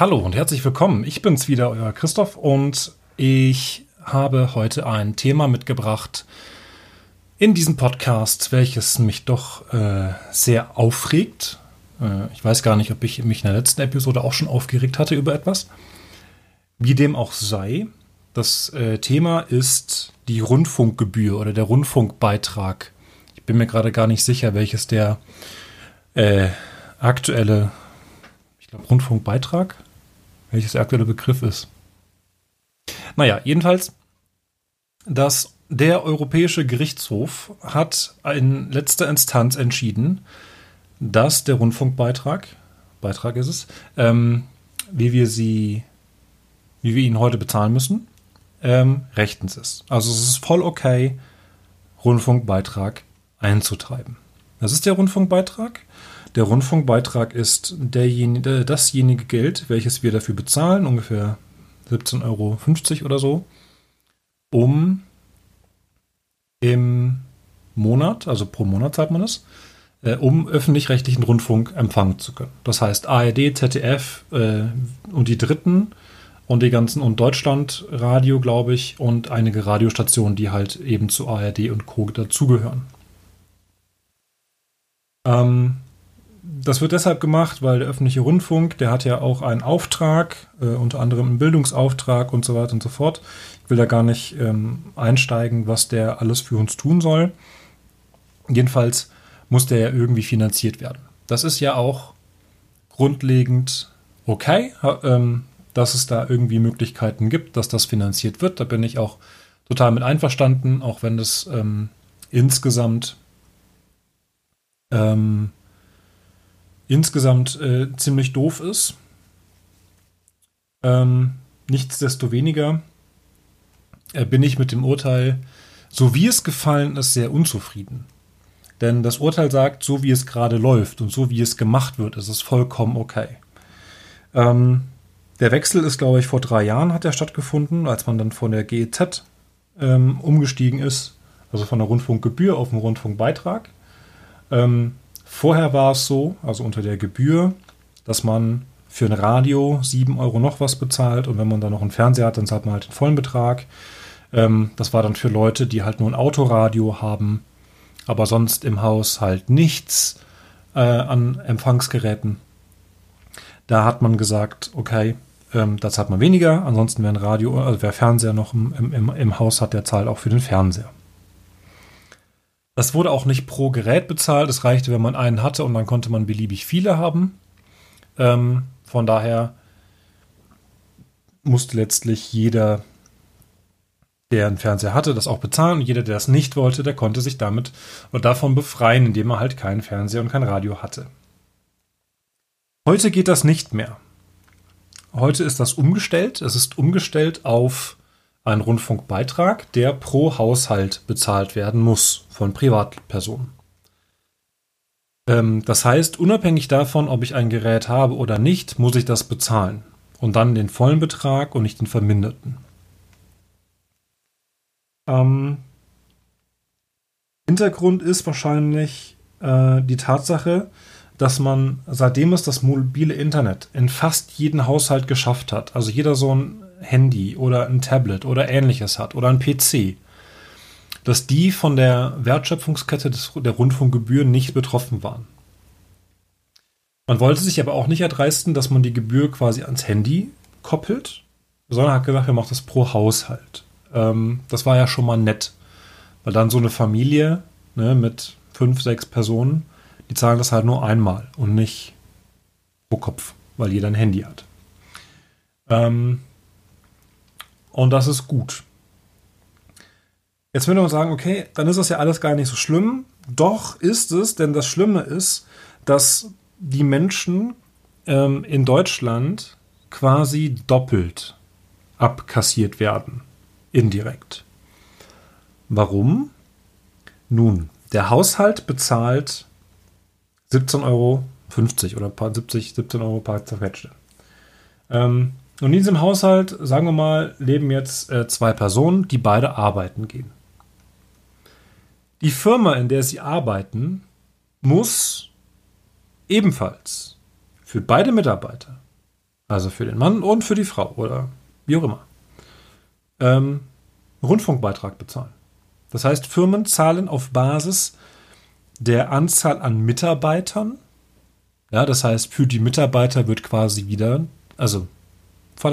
Hallo und herzlich willkommen. Ich bin's wieder, euer Christoph, und ich habe heute ein Thema mitgebracht in diesem Podcast, welches mich doch äh, sehr aufregt. Äh, ich weiß gar nicht, ob ich mich in der letzten Episode auch schon aufgeregt hatte über etwas. Wie dem auch sei, das äh, Thema ist die Rundfunkgebühr oder der Rundfunkbeitrag. Ich bin mir gerade gar nicht sicher, welches der äh, aktuelle, ich glaube, Rundfunkbeitrag, welches der aktuelle Begriff ist. Naja, jedenfalls, dass der Europäische Gerichtshof hat in letzter Instanz entschieden, dass der Rundfunkbeitrag, Beitrag ist es, ähm, wie wir sie, wie wir ihn heute bezahlen müssen, ähm, rechtens ist. Also es ist voll okay, Rundfunkbeitrag einzutreiben. Das ist der Rundfunkbeitrag. Der Rundfunkbeitrag ist derjenige, dasjenige Geld, welches wir dafür bezahlen, ungefähr 17,50 Euro oder so, um im Monat, also pro Monat zahlt man das, äh, um öffentlich-rechtlichen Rundfunk empfangen zu können. Das heißt ARD, ZDF äh, und die Dritten und die ganzen und Deutschlandradio, glaube ich, und einige Radiostationen, die halt eben zu ARD und Co. dazugehören. Ähm, das wird deshalb gemacht, weil der öffentliche Rundfunk, der hat ja auch einen Auftrag, äh, unter anderem einen Bildungsauftrag und so weiter und so fort. Ich will da gar nicht ähm, einsteigen, was der alles für uns tun soll. Jedenfalls muss der ja irgendwie finanziert werden. Das ist ja auch grundlegend okay, ähm, dass es da irgendwie Möglichkeiten gibt, dass das finanziert wird. Da bin ich auch total mit einverstanden, auch wenn das ähm, insgesamt ähm, insgesamt äh, ziemlich doof ist. Ähm, nichtsdestoweniger äh, bin ich mit dem Urteil, so wie es gefallen ist, sehr unzufrieden. Denn das Urteil sagt, so wie es gerade läuft und so wie es gemacht wird, ist es vollkommen okay. Ähm, der Wechsel ist, glaube ich, vor drei Jahren hat er stattgefunden, als man dann von der GEZ ähm, umgestiegen ist, also von der Rundfunkgebühr auf den Rundfunkbeitrag. Ähm, Vorher war es so, also unter der Gebühr, dass man für ein Radio 7 Euro noch was bezahlt und wenn man dann noch einen Fernseher hat, dann zahlt man halt den vollen Betrag. Ähm, das war dann für Leute, die halt nur ein Autoradio haben, aber sonst im Haus halt nichts äh, an Empfangsgeräten. Da hat man gesagt, okay, ähm, da zahlt man weniger, ansonsten wer ein Radio, also wer Fernseher noch im, im, im Haus hat, der zahlt auch für den Fernseher. Das wurde auch nicht pro Gerät bezahlt. Es reichte, wenn man einen hatte und dann konnte man beliebig viele haben. Ähm, von daher musste letztlich jeder, der einen Fernseher hatte, das auch bezahlen. Und jeder, der das nicht wollte, der konnte sich damit oder davon befreien, indem er halt keinen Fernseher und kein Radio hatte. Heute geht das nicht mehr. Heute ist das umgestellt. Es ist umgestellt auf ein Rundfunkbeitrag, der pro Haushalt bezahlt werden muss von Privatpersonen. Ähm, das heißt, unabhängig davon, ob ich ein Gerät habe oder nicht, muss ich das bezahlen. Und dann den vollen Betrag und nicht den verminderten. Ähm, Hintergrund ist wahrscheinlich äh, die Tatsache, dass man, seitdem es das mobile Internet in fast jeden Haushalt geschafft hat, also jeder so ein Handy oder ein Tablet oder ähnliches hat oder ein PC, dass die von der Wertschöpfungskette des, der Rundfunkgebühren nicht betroffen waren. Man wollte sich aber auch nicht erdreisten, dass man die Gebühr quasi ans Handy koppelt, sondern hat gesagt, wir machen das pro Haushalt. Ähm, das war ja schon mal nett, weil dann so eine Familie ne, mit fünf, sechs Personen, die zahlen das halt nur einmal und nicht pro Kopf, weil jeder ein Handy hat. Ähm, und das ist gut. Jetzt würde man sagen, okay, dann ist das ja alles gar nicht so schlimm. Doch ist es, denn das Schlimme ist, dass die Menschen ähm, in Deutschland quasi doppelt abkassiert werden. Indirekt. Warum? Nun, der Haushalt bezahlt 17,50 Euro oder 70, 17 Euro paar zerquetschte. Ähm, und in diesem Haushalt, sagen wir mal, leben jetzt äh, zwei Personen, die beide arbeiten gehen. Die Firma, in der sie arbeiten, muss ebenfalls für beide Mitarbeiter also für den Mann und für die Frau oder wie auch immer, ähm, Rundfunkbeitrag bezahlen. Das heißt, Firmen zahlen auf Basis der Anzahl an Mitarbeitern. Ja, das heißt, für die Mitarbeiter wird quasi wieder, also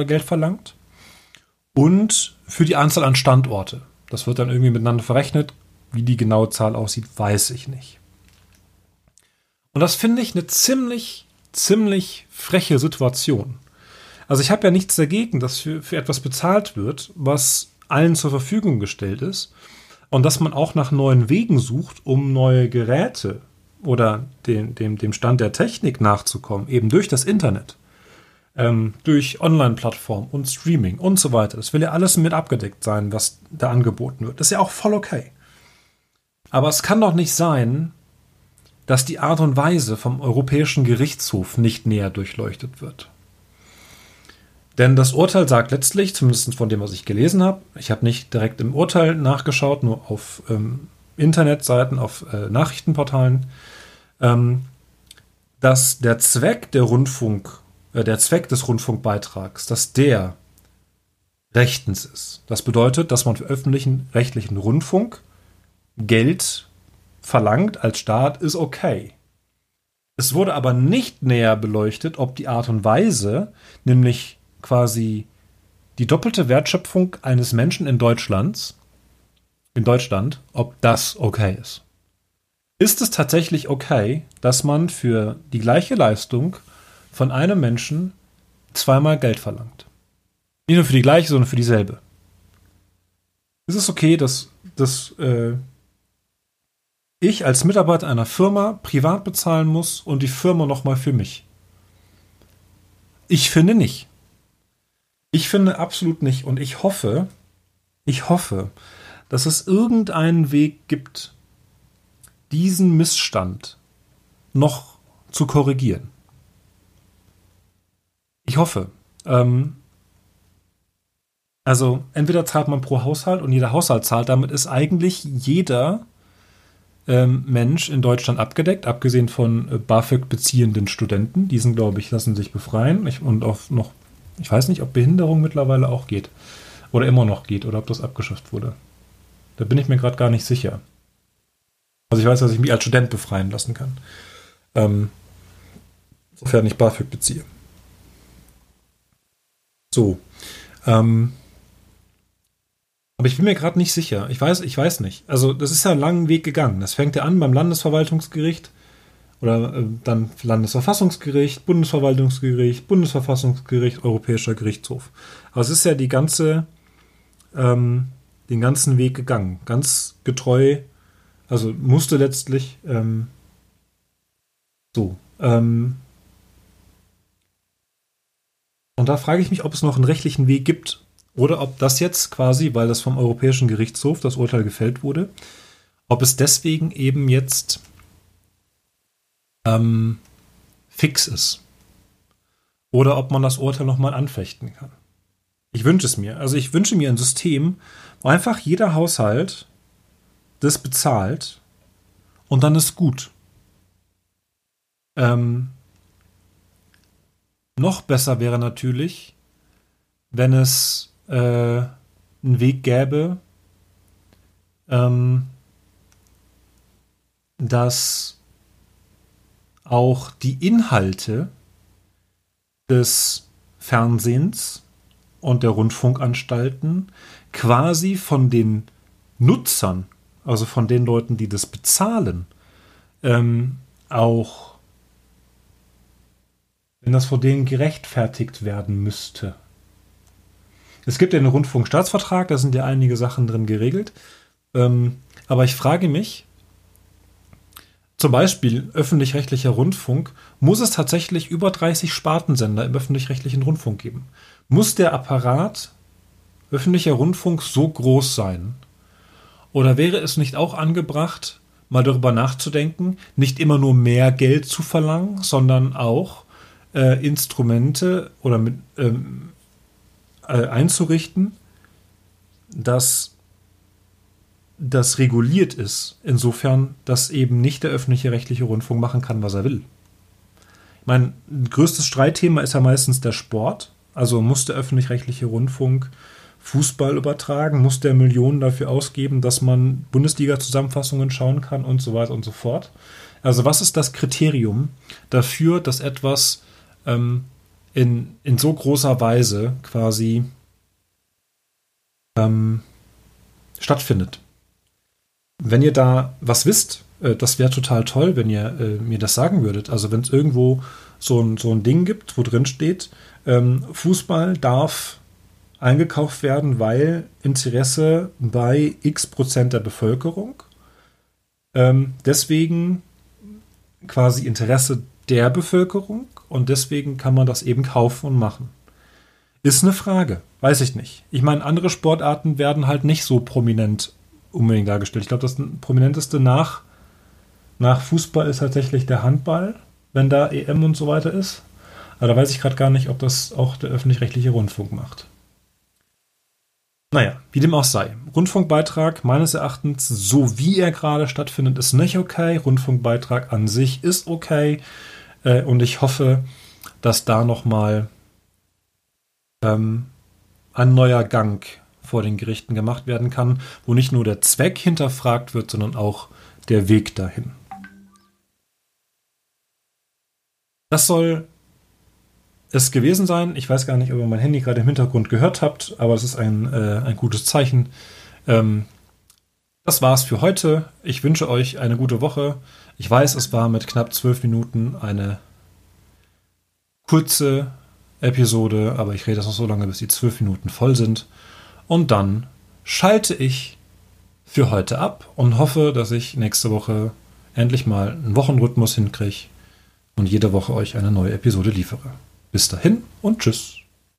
Geld verlangt. Und für die Anzahl an Standorte. Das wird dann irgendwie miteinander verrechnet. Wie die genaue Zahl aussieht, weiß ich nicht. Und das finde ich eine ziemlich, ziemlich freche Situation. Also ich habe ja nichts dagegen, dass für, für etwas bezahlt wird, was allen zur Verfügung gestellt ist und dass man auch nach neuen Wegen sucht, um neue Geräte oder den, dem, dem Stand der Technik nachzukommen, eben durch das Internet, ähm, durch Online-Plattformen und Streaming und so weiter. Das will ja alles mit abgedeckt sein, was da angeboten wird. Das ist ja auch voll okay. Aber es kann doch nicht sein, dass die Art und Weise vom Europäischen Gerichtshof nicht näher durchleuchtet wird. Denn das Urteil sagt letztlich, zumindest von dem, was ich gelesen habe, ich habe nicht direkt im Urteil nachgeschaut, nur auf ähm, Internetseiten, auf äh, Nachrichtenportalen, ähm, dass der Zweck der Rundfunk, der Zweck des Rundfunkbeitrags, dass der rechtens ist. Das bedeutet, dass man für öffentlichen rechtlichen Rundfunk Geld verlangt als Staat, ist okay. Es wurde aber nicht näher beleuchtet, ob die Art und Weise, nämlich quasi die doppelte Wertschöpfung eines Menschen in Deutschlands, in Deutschland, ob das okay ist. Ist es tatsächlich okay, dass man für die gleiche Leistung von einem Menschen zweimal Geld verlangt? Nicht nur für die gleiche, sondern für dieselbe. Ist es okay, dass, dass äh, ich als Mitarbeiter einer Firma privat bezahlen muss und die Firma nochmal für mich? Ich finde nicht. Ich finde absolut nicht. Und ich hoffe, ich hoffe, dass es irgendeinen Weg gibt, diesen Missstand noch zu korrigieren. Ich hoffe. Ähm, also entweder zahlt man pro Haushalt und jeder Haushalt zahlt, damit ist eigentlich jeder ähm, Mensch in Deutschland abgedeckt, abgesehen von äh, BAföG beziehenden Studenten. Die sind, glaube ich, lassen sich befreien ich, und auch noch ich weiß nicht, ob Behinderung mittlerweile auch geht. Oder immer noch geht. Oder ob das abgeschafft wurde. Da bin ich mir gerade gar nicht sicher. Also ich weiß, dass ich mich als Student befreien lassen kann. Ähm, sofern ich BAföG beziehe. So. Ähm, aber ich bin mir gerade nicht sicher. Ich weiß, ich weiß nicht. Also, das ist ja einen langen Weg gegangen. Das fängt ja an beim Landesverwaltungsgericht oder äh, dann Landesverfassungsgericht, Bundesverwaltungsgericht, Bundesverfassungsgericht, Europäischer Gerichtshof. Aber es ist ja die ganze, ähm, den ganzen Weg gegangen, ganz getreu, also musste letztlich ähm, so. Ähm, und da frage ich mich, ob es noch einen rechtlichen Weg gibt oder ob das jetzt quasi, weil das vom Europäischen Gerichtshof das Urteil gefällt wurde, ob es deswegen eben jetzt ähm, fix ist. Oder ob man das Urteil nochmal anfechten kann. Ich wünsche es mir. Also ich wünsche mir ein System, wo einfach jeder Haushalt das bezahlt und dann ist gut. Ähm, noch besser wäre natürlich, wenn es äh, einen Weg gäbe, ähm, dass auch die Inhalte des Fernsehens und der Rundfunkanstalten quasi von den Nutzern, also von den Leuten, die das bezahlen, ähm, auch wenn das vor denen gerechtfertigt werden müsste. Es gibt ja einen Rundfunkstaatsvertrag, da sind ja einige Sachen drin geregelt. Ähm, aber ich frage mich, zum Beispiel öffentlich-rechtlicher Rundfunk, muss es tatsächlich über 30 Spartensender im öffentlich-rechtlichen Rundfunk geben. Muss der Apparat öffentlicher Rundfunk so groß sein? Oder wäre es nicht auch angebracht, mal darüber nachzudenken, nicht immer nur mehr Geld zu verlangen, sondern auch äh, Instrumente oder mit, ähm, äh, einzurichten, dass das reguliert ist, insofern, dass eben nicht der öffentliche rechtliche Rundfunk machen kann, was er will. mein größtes Streitthema ist ja meistens der Sport. Also muss der öffentlich-rechtliche Rundfunk Fußball übertragen? Muss der Millionen dafür ausgeben, dass man Bundesliga-Zusammenfassungen schauen kann und so weiter und so fort? Also was ist das Kriterium dafür, dass etwas ähm, in, in so großer Weise quasi ähm, stattfindet? Wenn ihr da was wisst, äh, das wäre total toll, wenn ihr äh, mir das sagen würdet. Also wenn es irgendwo so ein, so ein Ding gibt, wo drin steht, ähm, Fußball darf eingekauft werden, weil Interesse bei x Prozent der Bevölkerung. Ähm, deswegen quasi Interesse der Bevölkerung und deswegen kann man das eben kaufen und machen. Ist eine Frage, weiß ich nicht. Ich meine, andere Sportarten werden halt nicht so prominent unbedingt dargestellt. Ich glaube, das prominenteste nach, nach Fußball ist tatsächlich der Handball, wenn da EM und so weiter ist. Aber da weiß ich gerade gar nicht, ob das auch der öffentlich-rechtliche Rundfunk macht. Naja, wie dem auch sei. Rundfunkbeitrag meines Erachtens, so wie er gerade stattfindet, ist nicht okay. Rundfunkbeitrag an sich ist okay. Äh, und ich hoffe, dass da nochmal ähm, ein neuer Gang vor den Gerichten gemacht werden kann, wo nicht nur der Zweck hinterfragt wird, sondern auch der Weg dahin. Das soll es gewesen sein. Ich weiß gar nicht, ob ihr mein Handy gerade im Hintergrund gehört habt, aber es ist ein, äh, ein gutes Zeichen. Ähm, das war's für heute. Ich wünsche euch eine gute Woche. Ich weiß, es war mit knapp zwölf Minuten eine kurze Episode, aber ich rede das noch so lange, bis die zwölf Minuten voll sind. Und dann schalte ich für heute ab und hoffe, dass ich nächste Woche endlich mal einen Wochenrhythmus hinkriege und jede Woche euch eine neue Episode liefere. Bis dahin und tschüss.